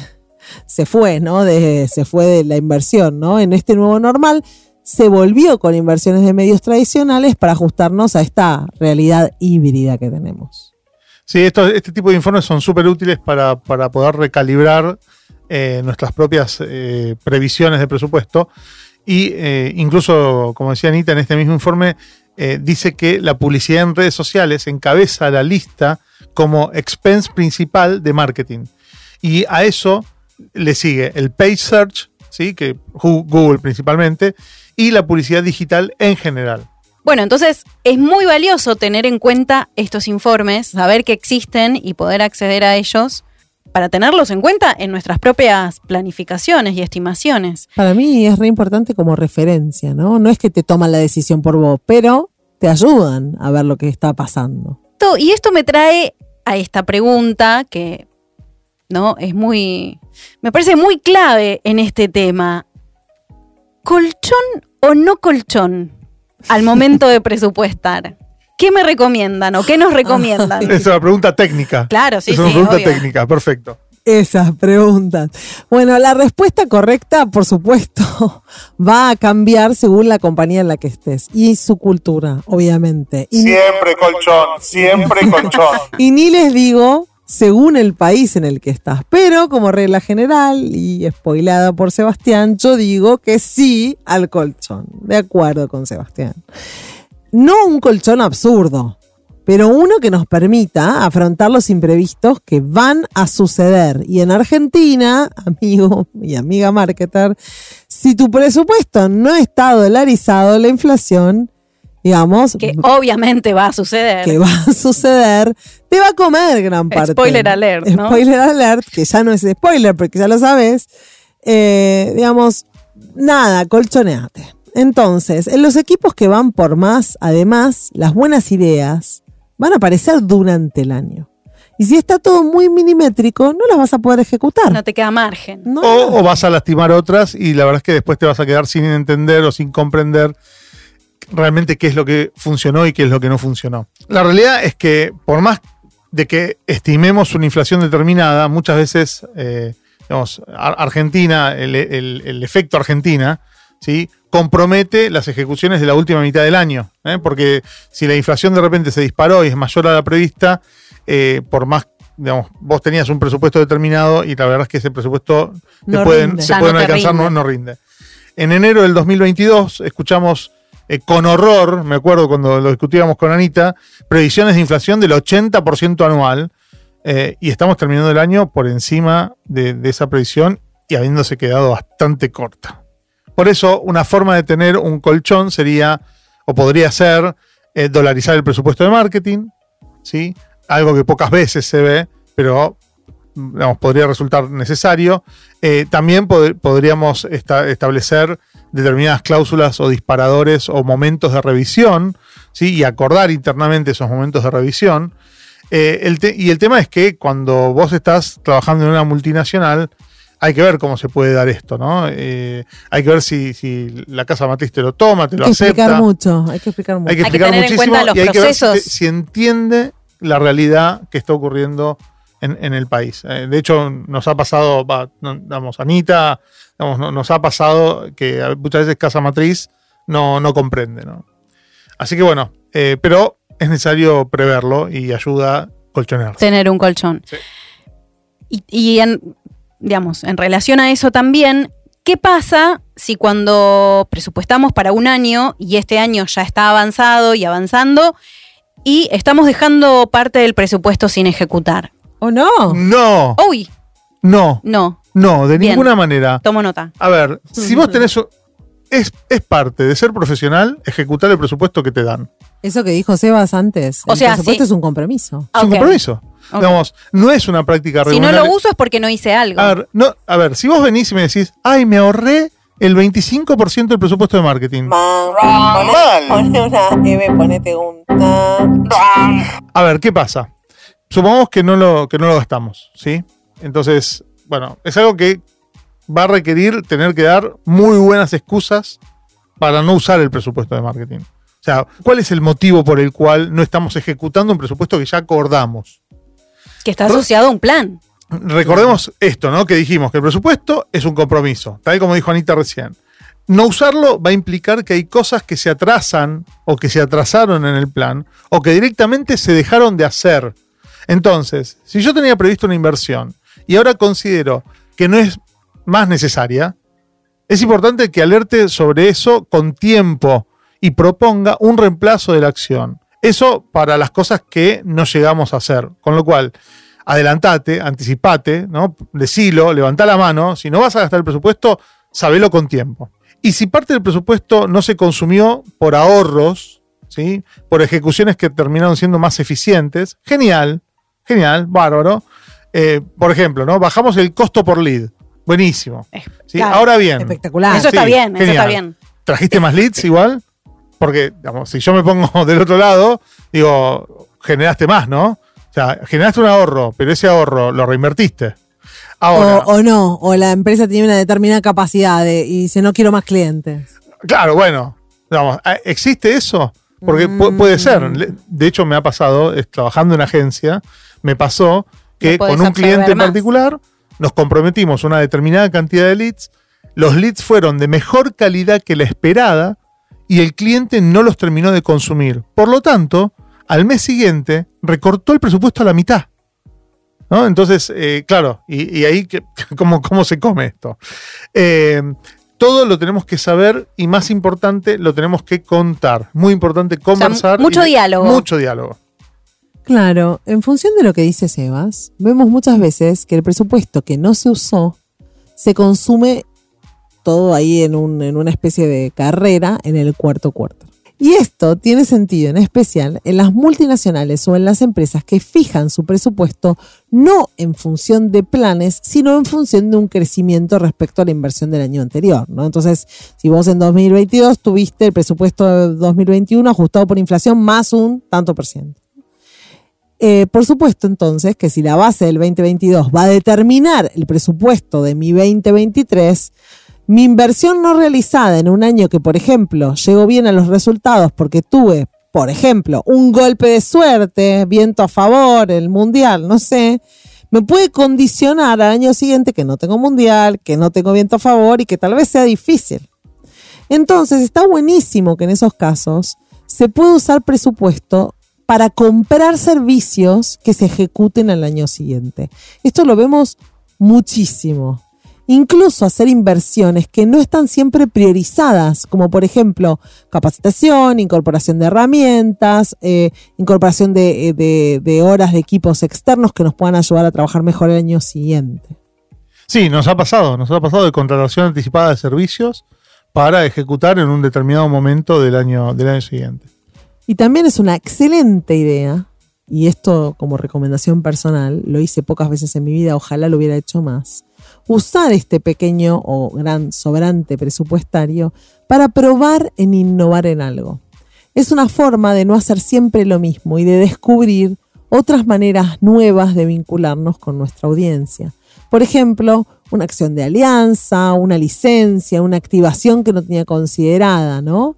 se fue, ¿no? De- se fue de la inversión, ¿no? En este nuevo normal se volvió con inversiones de medios tradicionales para ajustarnos a esta realidad híbrida que tenemos. Sí, esto- este tipo de informes son súper útiles para, para poder recalibrar eh, nuestras propias eh, previsiones de presupuesto. Y eh, incluso, como decía Anita, en este mismo informe dice que la publicidad en redes sociales encabeza la lista como expense principal de marketing. Y a eso le sigue el page search, ¿sí? que Google principalmente, y la publicidad digital en general. Bueno, entonces es muy valioso tener en cuenta estos informes, saber que existen y poder acceder a ellos para tenerlos en cuenta en nuestras propias planificaciones y estimaciones. Para mí es re importante como referencia, ¿no? No es que te toman la decisión por vos, pero te ayudan a ver lo que está pasando. Y esto me trae a esta pregunta que no es muy me parece muy clave en este tema. ¿Colchón o no colchón al momento de presupuestar? ¿Qué me recomiendan o qué nos recomiendan? Esa es una pregunta técnica. Claro, sí, Es una sí, pregunta obvio. técnica, perfecto. Esas preguntas. Bueno, la respuesta correcta, por supuesto, va a cambiar según la compañía en la que estés y su cultura, obviamente. Y, Siempre colchón, siempre colchón. y ni les digo según el país en el que estás. Pero como regla general y spoilada por Sebastián, yo digo que sí al colchón. De acuerdo con Sebastián. No un colchón absurdo, pero uno que nos permita afrontar los imprevistos que van a suceder. Y en Argentina, amigo y amiga marketer, si tu presupuesto no está dolarizado, la inflación, digamos, Que obviamente va a suceder. que va a suceder, te va a comer gran parte. Spoiler alert, ¿no? Spoiler alert, que ya no es spoiler porque ya lo sabes. Eh, digamos, nada, colchoneate. Entonces, en los equipos que van por más, además, las buenas ideas van a aparecer durante el año. Y si está todo muy milimétrico, no las vas a poder ejecutar. No te queda margen. No, O, o vas a lastimar otras y la verdad es que después te vas a quedar sin entender o sin comprender realmente qué es lo que funcionó y qué es lo que no funcionó. La realidad es que por más de que estimemos una inflación determinada, muchas veces, eh, digamos, Ar- Argentina, el, el- el efecto Argentina, ¿sí? Compromete las ejecuciones de la última mitad del año. ¿eh? Porque si la inflación de repente se disparó y es mayor a la prevista, eh, por más, digamos, vos tenías un presupuesto determinado y la verdad es que ese presupuesto te No pueden, se Ya no pueden te alcanzar, no, rinde. no rinde. En enero del 2022 escuchamos eh, con horror, me acuerdo cuando lo discutíamos con Anita, previsiones de inflación del 80% anual eh, y estamos terminando el año por encima de, de esa previsión y habiéndose quedado bastante corta. Por eso, una forma de tener un colchón sería, o podría ser, eh, dolarizar el presupuesto de marketing, ¿sí? algo que pocas veces se ve, pero digamos, podría resultar necesario. Eh, también pod- podríamos esta- establecer determinadas cláusulas o disparadores o momentos de revisión, ¿sí? y acordar internamente esos momentos de revisión. Eh, y el tema es que cuando vos estás trabajando en una multinacional, hay que ver cómo se puede dar esto, ¿no? Eh, hay que ver si, si la casa matriz te lo toma, te hay lo que acepta. explicar mucho, hay que explicar mucho. Hay que Hay que explicar tener en muchísimo cuenta los y hay que ver si, procesos. entiende la realidad que está ocurriendo en, en el país. Eh, de hecho, nos ha pasado, va, vamos, Anita, no- nos ha pasado que a- muchas veces Casa Matriz no, no comprende, ¿no? Así que bueno, eh, pero es necesario preverlo y ayuda a colchonearse. tener un colchón. Sí. Y, y en, digamos, en relación a eso también, ¿qué pasa si cuando presupuestamos para un año y este año ya está avanzado y avanzando y estamos dejando parte del presupuesto sin ejecutar? ¿O no? No, Uy, no, no, no, de Bien. ninguna manera. tomo nota. A ver, si vos tenés... Es, es parte de ser profesional ejecutar el presupuesto que te dan. Eso que dijo Sebas antes. O el sea, presupuesto sí. es un compromiso. Es un compromiso. Digamos, no es una práctica Si no regular. lo uso es porque no hice algo. A ver, no, a ver, si vos venís y me decís, ay, me ahorré el 25% del presupuesto de marketing. Mal. Una M, ponete un. A ver, ¿qué pasa? Supongamos que no lo, que no lo gastamos, ¿sí? Entonces, bueno, es algo que va a requerir tener que dar muy buenas excusas para no usar el presupuesto de marketing. O sea, ¿cuál es el motivo por el cual no estamos ejecutando un presupuesto que ya acordamos? que está asociado a un plan. Recordemos esto, ¿no? Que dijimos que el presupuesto es un compromiso, tal como dijo Anita recién. No usarlo va a implicar que hay cosas que se atrasan o que se atrasaron en el plan o que directamente se dejaron de hacer. Entonces, si yo tenía previsto una inversión y ahora considero que no es más necesaria, es importante que alerte sobre eso con tiempo y proponga un reemplazo de la acción. Eso para las cosas que no llegamos a hacer. Con lo cual, adelantate, anticipate, ¿no? Decilo, levanta la mano. Si no vas a gastar el presupuesto, sabelo con tiempo. Y si parte del presupuesto no se consumió por ahorros, ¿sí? Por ejecuciones que terminaron siendo más eficientes, genial, genial, bárbaro. Eh, por ejemplo, ¿no? Bajamos el costo por lead. Buenísimo. ¿sí? Claro. Ahora bien. Espectacular. eso está sí, bien, eso está bien. ¿Trajiste más leads igual? Porque, digamos, si yo me pongo del otro lado, digo, generaste más, ¿no? O sea, generaste un ahorro, pero ese ahorro lo reinvertiste. Ahora, O, o no, o la empresa tiene una determinada capacidad de- y dice no quiero más clientes. claro, bueno, digamos, ¿existe eso? Porque pu- puede ser. De hecho, me ha pasado, trabajando en agencia, me pasó que No con un cliente en más. Nos comprometimos una determinada cantidad de leads. Los leads fueron de mejor calidad que la esperada y el cliente no los terminó de consumir. Por lo tanto, al mes siguiente recortó el presupuesto a la mitad. ¿no? Entonces, eh, claro, y, y ahí, que- ¿cómo, ¿cómo se come esto? Eh, todo lo tenemos que saber y más importante, lo tenemos que contar. Muy importante conversar. mucho y- diálogo. Mucho diálogo. Claro, en función de lo que dice Sebas, vemos muchas veces que el presupuesto que no se usó se consume todo ahí en, un- en una especie de carrera en el cuarto cuarto. Y esto tiene sentido en especial en las multinacionales o en las empresas que fijan su presupuesto no en función de planes, sino en función de un crecimiento respecto a la inversión del año anterior. Entonces, si vos en 2022 tuviste el presupuesto de 2021 ajustado por inflación más un tanto por ciento. Eh, por supuesto, entonces, que si la base del 2022 va a determinar el presupuesto de mi 2023, mi inversión no realizada en un año que, por ejemplo, llegó bien a los resultados porque tuve, por ejemplo, un golpe de suerte, viento a favor, el mundial, no sé, me puede condicionar al año siguiente que no tengo mundial, que no tengo viento a favor y que tal vez sea difícil. Entonces, está buenísimo que en esos casos se pueda usar presupuesto para comprar servicios que se ejecuten al año siguiente. Esto lo vemos muchísimo. Incluso hacer inversiones que no están siempre priorizadas, como por ejemplo capacitación, incorporación de herramientas, eh, incorporación de, eh, de- de horas de equipos externos que nos puedan ayudar a trabajar mejor el año siguiente. Sí, nos ha pasado, nos ha pasado de contratación anticipada de servicios para ejecutar en un determinado momento del año, del año siguiente. Y también es una excelente idea, y esto como recomendación personal, lo hice pocas veces en mi vida, ojalá lo hubiera hecho más, usar este pequeño o gran sobrante presupuestario para probar en innovar en algo. Es una forma de no hacer siempre lo mismo y de descubrir otras maneras nuevas de vincularnos con nuestra audiencia. Por ejemplo, una acción de alianza, una licencia, una activación que no tenía considerada, ¿no?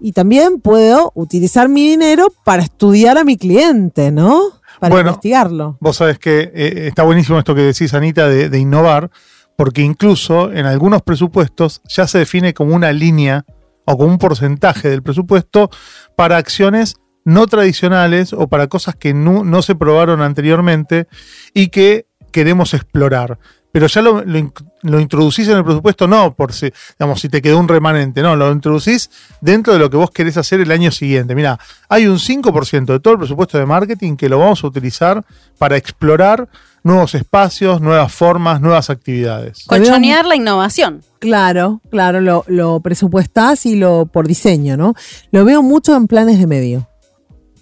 Y también puedo utilizar mi dinero para estudiar a mi cliente, ¿no? Para Bueno. investigarlo. Vos sabés que eh, está buenísimo esto que decís, Anita, de, de innovar, porque incluso en algunos presupuestos ya se define como una línea o como un porcentaje del presupuesto para acciones no tradicionales o para cosas que no, no se probaron anteriormente y que queremos explorar. Pero ya lo, lo in- lo introducís en el presupuesto, no por si, digamos, si te quedó un remanente, no, lo introducís dentro de lo que vos querés hacer el año siguiente. Mira, hay un 5% de todo el presupuesto de marketing que lo vamos a utilizar para explorar nuevos espacios, nuevas formas, nuevas actividades. Colchonear la innovación. Claro, claro, lo, lo presupuestás y lo por diseño, ¿no? Lo veo mucho en planes de medio.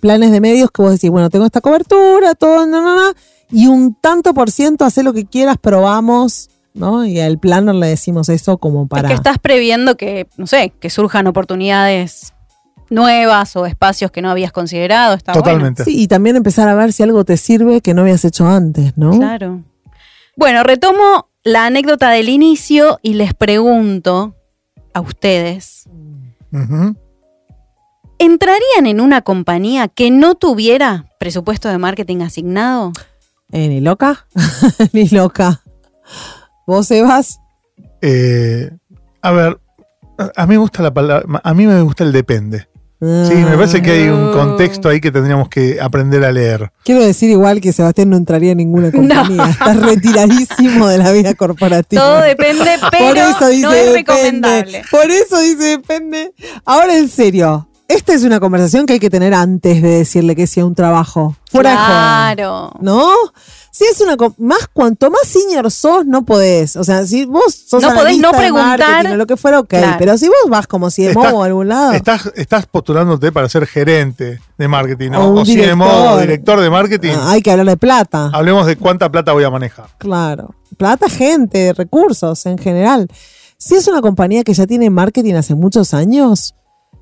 Planes de medios que vos decís, bueno, tengo esta cobertura, todo, no, no, no, y un tanto por ciento, hace lo que quieras, probamos, ¿no? Y al planner le decimos eso como para... Es que estás previendo que, no sé, que surjan oportunidades nuevas o espacios que no habías considerado. Está bueno. Totalmente. Sí, y también empezar a ver si algo te sirve que no habías hecho antes, ¿no? Claro. Bueno, retomo la anécdota del inicio y les pregunto a ustedes, Ujú. ¿entrarían en una compañía que no tuviera presupuesto de marketing asignado? Eh, ni loca, ni loca. ¿Vos, Evas? Eh, a ver, a- mí me gusta la palabra, a mí me gusta el depende. Sí, me parece que hay un contexto ahí que tendríamos que aprender a leer. Quiero decir igual que Sebastián no entraría en ninguna compañía. Estás retiradísimo de la vida corporativa. Todo depende, pero no es depende. recomendable. Por eso dice depende. Ahora en serio, esta es una conversación que hay que tener antes de decirle que sea un trabajo. Fuera de. Claro. ¿No? Si es una más cuanto más senior sos, no podés. O sea, si vos sos No podés no de preguntar. o lo que fuera, ok. Claro. Pero si vos vas como CMO Estás- o a algún lado. Estás, estás postulándote para ser gerente de marketing, O ¿no? un O CMO, o director. director de marketing. ah, hay que hablar de plata. Hablemos de cuánta plata voy a manejar. Claro. Plata, gente, recursos en general. Si es una compañía que ya tiene marketing hace muchos años,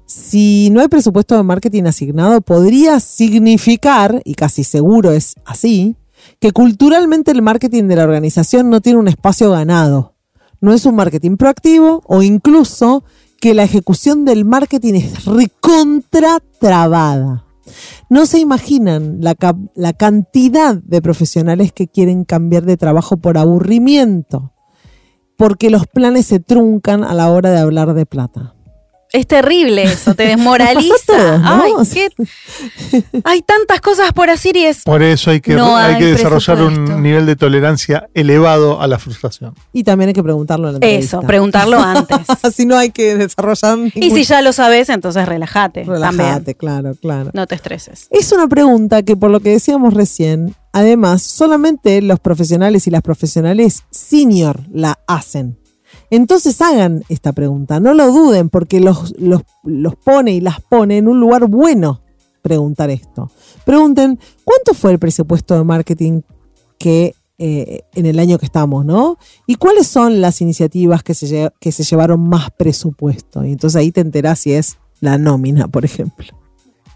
si no hay presupuesto de marketing asignado, podría significar, y casi seguro es así, que culturalmente el marketing de la organización no tiene un espacio ganado. No es un marketing proactivo o incluso que la ejecución del marketing es recontra trabada. No se imaginan la, la cantidad de profesionales que quieren cambiar de trabajo por aburrimiento, porque los planes se truncan a la hora de hablar de plata. Es terrible eso, te desmoraliza. Hay tantas cosas por hacer y es. Por eso hay que, No hay hay que desarrollar un nivel de tolerancia elevado a la frustración. Y también hay que preguntarlo en la entrevista. Eso, preguntarlo antes. si no hay que desarrollar Y si ya lo sabes, entonces relájate. Relájate, También. claro, claro. No te estreses. Es una pregunta que por lo que decíamos recién, además, solamente los profesionales y las profesionales senior la hacen. Entonces hagan esta pregunta, no lo duden porque los, los, los pone y las pone en un lugar bueno preguntar esto. Pregunten, ¿cuánto fue el presupuesto de marketing que eh, en el año que estamos, ¿no? ¿Y cuáles son las iniciativas que se, que se llevaron más presupuesto? Y entonces ahí te enterás si es la nómina, por ejemplo.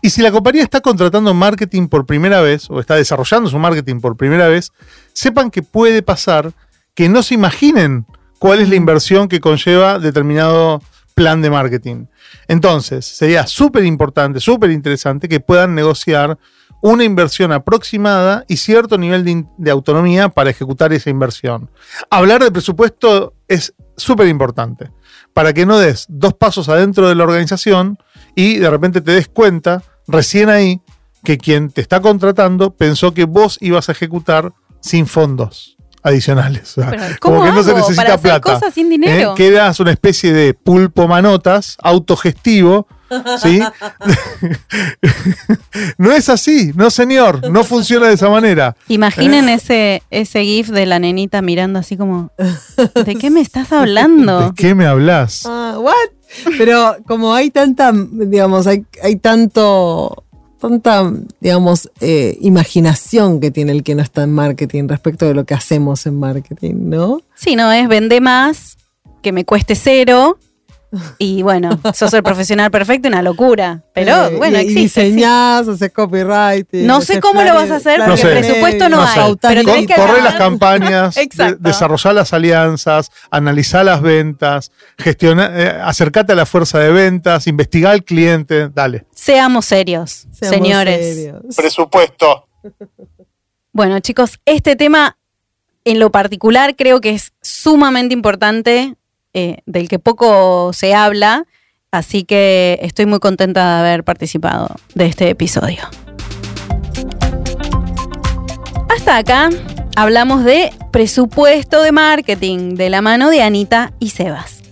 Y si la compañía está contratando marketing por primera vez o está desarrollando su marketing por primera vez, sepan que puede pasar que no se imaginen cuál es la inversión que conlleva determinado plan de marketing. Entonces, sería súper importante, súper interesante que puedan negociar una inversión aproximada y cierto nivel de, autonomía para ejecutar esa inversión. Hablar de presupuesto es súper importante para que no des dos pasos adentro de la organización y de repente te des cuenta recién ahí que quien te está contratando pensó que vos ibas a ejecutar sin fondos adicionales. O sea, Pero, como ¿cómo que no se necesita para hacer plata. cosas sin dinero? ¿eh? Que eras una especie de pulpo manotas autogestivo. ¿Sí? no es así, no señor, no funciona de esa manera. Imaginen ese, ese GIF de la nenita mirando así como, ¿de qué me estás hablando? ¿De qué me hablas? What? Pero como hay tanta, digamos, hay, hay tanto, tanta, digamos, eh, imaginación que tiene el que no está en marketing respecto de lo que hacemos en marketing, ¿no? Sí, no, es vende más, que me cueste cero. Y bueno, sos el profesional perfecto, una locura. Pero Eh, bueno, y, y existe. diseñás, haces copyright. No sé cómo lo vas a hacer porque presupuesto no hay, pero tenés que Corre agarrar- las campañas, de- desarrollar las alianzas, analizar las ventas, gestionar, eh, acercate a la fuerza de ventas, investigar al cliente, dale. Seamos serios, Seamos señores. serios. Presupuesto. Bueno, chicos, este tema en lo particular creo que es sumamente importante, eh, del que poco se habla, así que estoy muy contenta de haber participado de este episodio. Hasta acá hablamos de presupuesto de marketing de la mano de Anita y Sebas.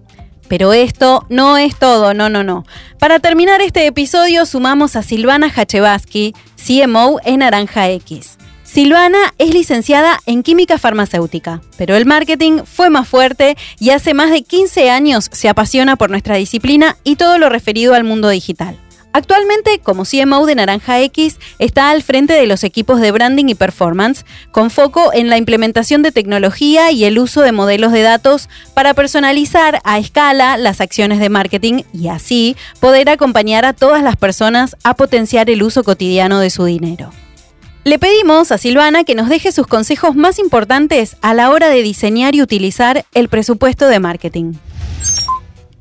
Pero esto no es todo, no, no, no. Para terminar este episodio sumamos a Silvana Hachevaski, CMO en Naranja X. Silvana es licenciada en química farmacéutica, pero el marketing fue más fuerte y hace más de 15 años se apasiona por nuestra disciplina y todo lo referido al mundo digital. Actualmente, como CMO de Naranja X, está al frente de los equipos de branding y performance, con foco en la implementación de tecnología y el uso de modelos de datos para personalizar a escala las acciones de marketing y así poder acompañar a todas las personas a potenciar el uso cotidiano de su dinero. Le pedimos a Silvana que nos deje sus consejos más importantes a la hora de diseñar y utilizar el presupuesto de marketing.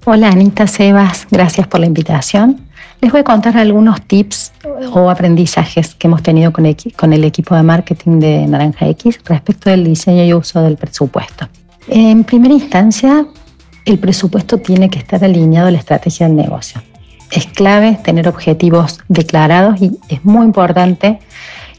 Hola Anita Sebas, gracias por la invitación. Les voy a contar algunos tips o aprendizajes que hemos tenido con, el equipo de marketing de Naranja X respecto del diseño y uso del presupuesto. En primera instancia, el presupuesto tiene que estar alineado a la estrategia del negocio. Es clave tener objetivos declarados y es muy importante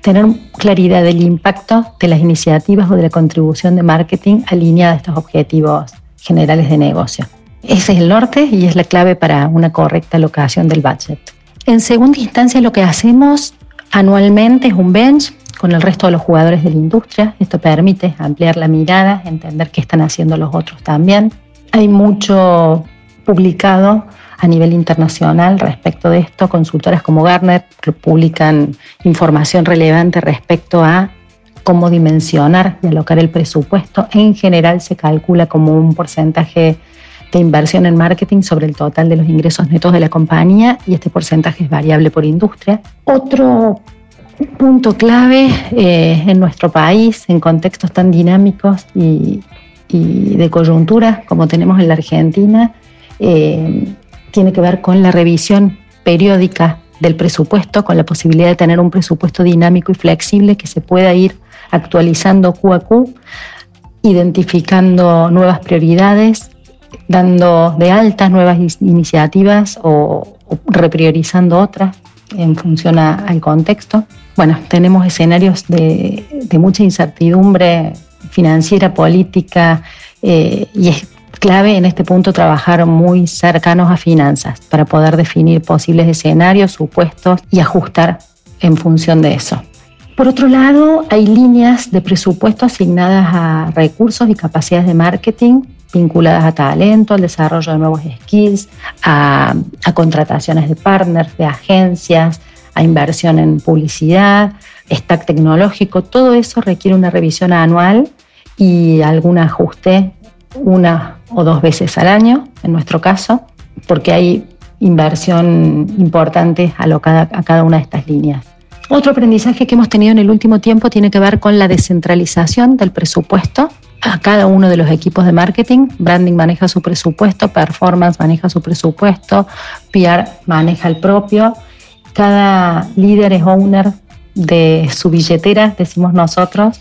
tener claridad del impacto de las iniciativas o de la contribución de marketing alineada a estos objetivos generales de negocio. Ese es el norte y es la clave para una correcta alocación del budget. En segunda instancia, lo que hacemos anualmente es un bench con el resto de los jugadores de la industria. Esto permite ampliar la mirada, entender qué están haciendo los otros también. Hay mucho publicado a nivel internacional respecto de esto. Consultoras como Gartner publican información relevante respecto a cómo dimensionar y alocar el presupuesto. En general se calcula como un porcentaje de inversión en marketing sobre el total de los ingresos netos de la compañía y este porcentaje es variable por industria. Otro punto clave eh, en nuestro país, en contextos tan dinámicos y, de coyuntura como tenemos en la Argentina, eh, tiene que ver con la revisión periódica del presupuesto, con la posibilidad de tener un presupuesto dinámico y flexible que se pueda ir actualizando Q a Q, identificando nuevas prioridades, dando de altas nuevas iniciativas o, repriorizando otras en función al contexto. Bueno, tenemos escenarios de, mucha incertidumbre financiera, política, eh, y es clave en este punto trabajar muy cercanos a finanzas para poder definir posibles escenarios, supuestos y ajustar en función de eso. Por otro lado, hay líneas de presupuesto asignadas a recursos y capacidades de marketing vinculadas a talento, al desarrollo de nuevos skills, a, contrataciones de partners, de agencias, a inversión en publicidad, stack tecnológico. Todo eso requiere una revisión anual y algún ajuste una o dos veces al año, en nuestro caso, porque hay inversión importante alocada a cada una de estas líneas. Otro aprendizaje que hemos tenido en el último tiempo tiene que ver con la descentralización del presupuesto a cada uno de los equipos de marketing. Branding maneja su presupuesto, performance maneja su presupuesto, PR maneja el propio. Cada líder es owner de su billetera, decimos nosotros,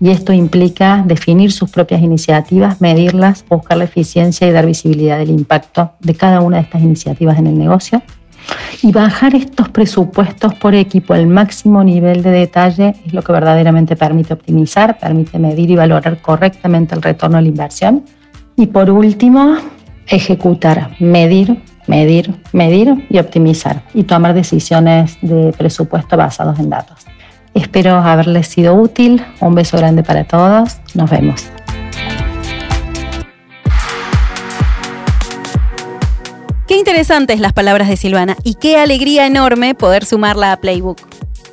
y esto implica definir sus propias iniciativas, medirlas, buscar la eficiencia y dar visibilidad del impacto de cada una de estas iniciativas en el negocio. Y bajar estos presupuestos por equipo al máximo nivel de detalle es lo que verdaderamente permite optimizar, permite medir y valorar correctamente el retorno a la inversión. Y por último, ejecutar, medir, medir, medir y optimizar y tomar decisiones de presupuesto basados en datos. Espero haberles sido útil. Un beso grande para todos. Nos vemos. Qué interesantes las palabras de Silvana y qué alegría enorme poder sumarla a Playbook.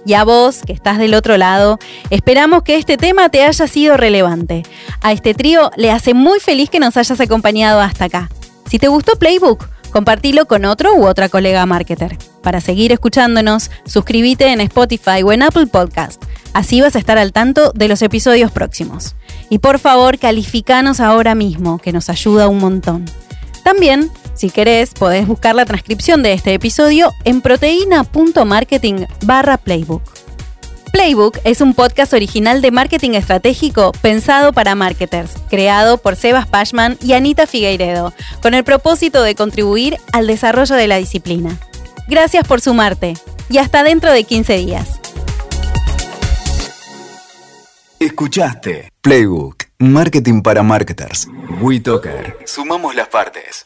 Y a vos, que estás del otro lado, esperamos que este tema te haya sido relevante. A este trío le hace muy feliz que nos hayas acompañado hasta acá. Si te gustó Playbook, compartilo con otro u otra colega marketer. Para seguir escuchándonos, suscríbete en Spotify o en Apple Podcast. Así vas a estar al tanto de los episodios próximos. Y por favor, calificanos ahora mismo, que nos ayuda un montón. También si querés, podés buscar la transcripción de este episodio en proteína.marketing barra playbook. Playbook es un podcast original de marketing estratégico pensado para marketers, creado por Sebas Pashman y Anita Figueiredo, con el propósito de contribuir al desarrollo de la disciplina. Gracias por sumarte y hasta dentro de 15 días. Escuchaste Playbook, Marketing para Marketers. WeToker. Sumamos las partes.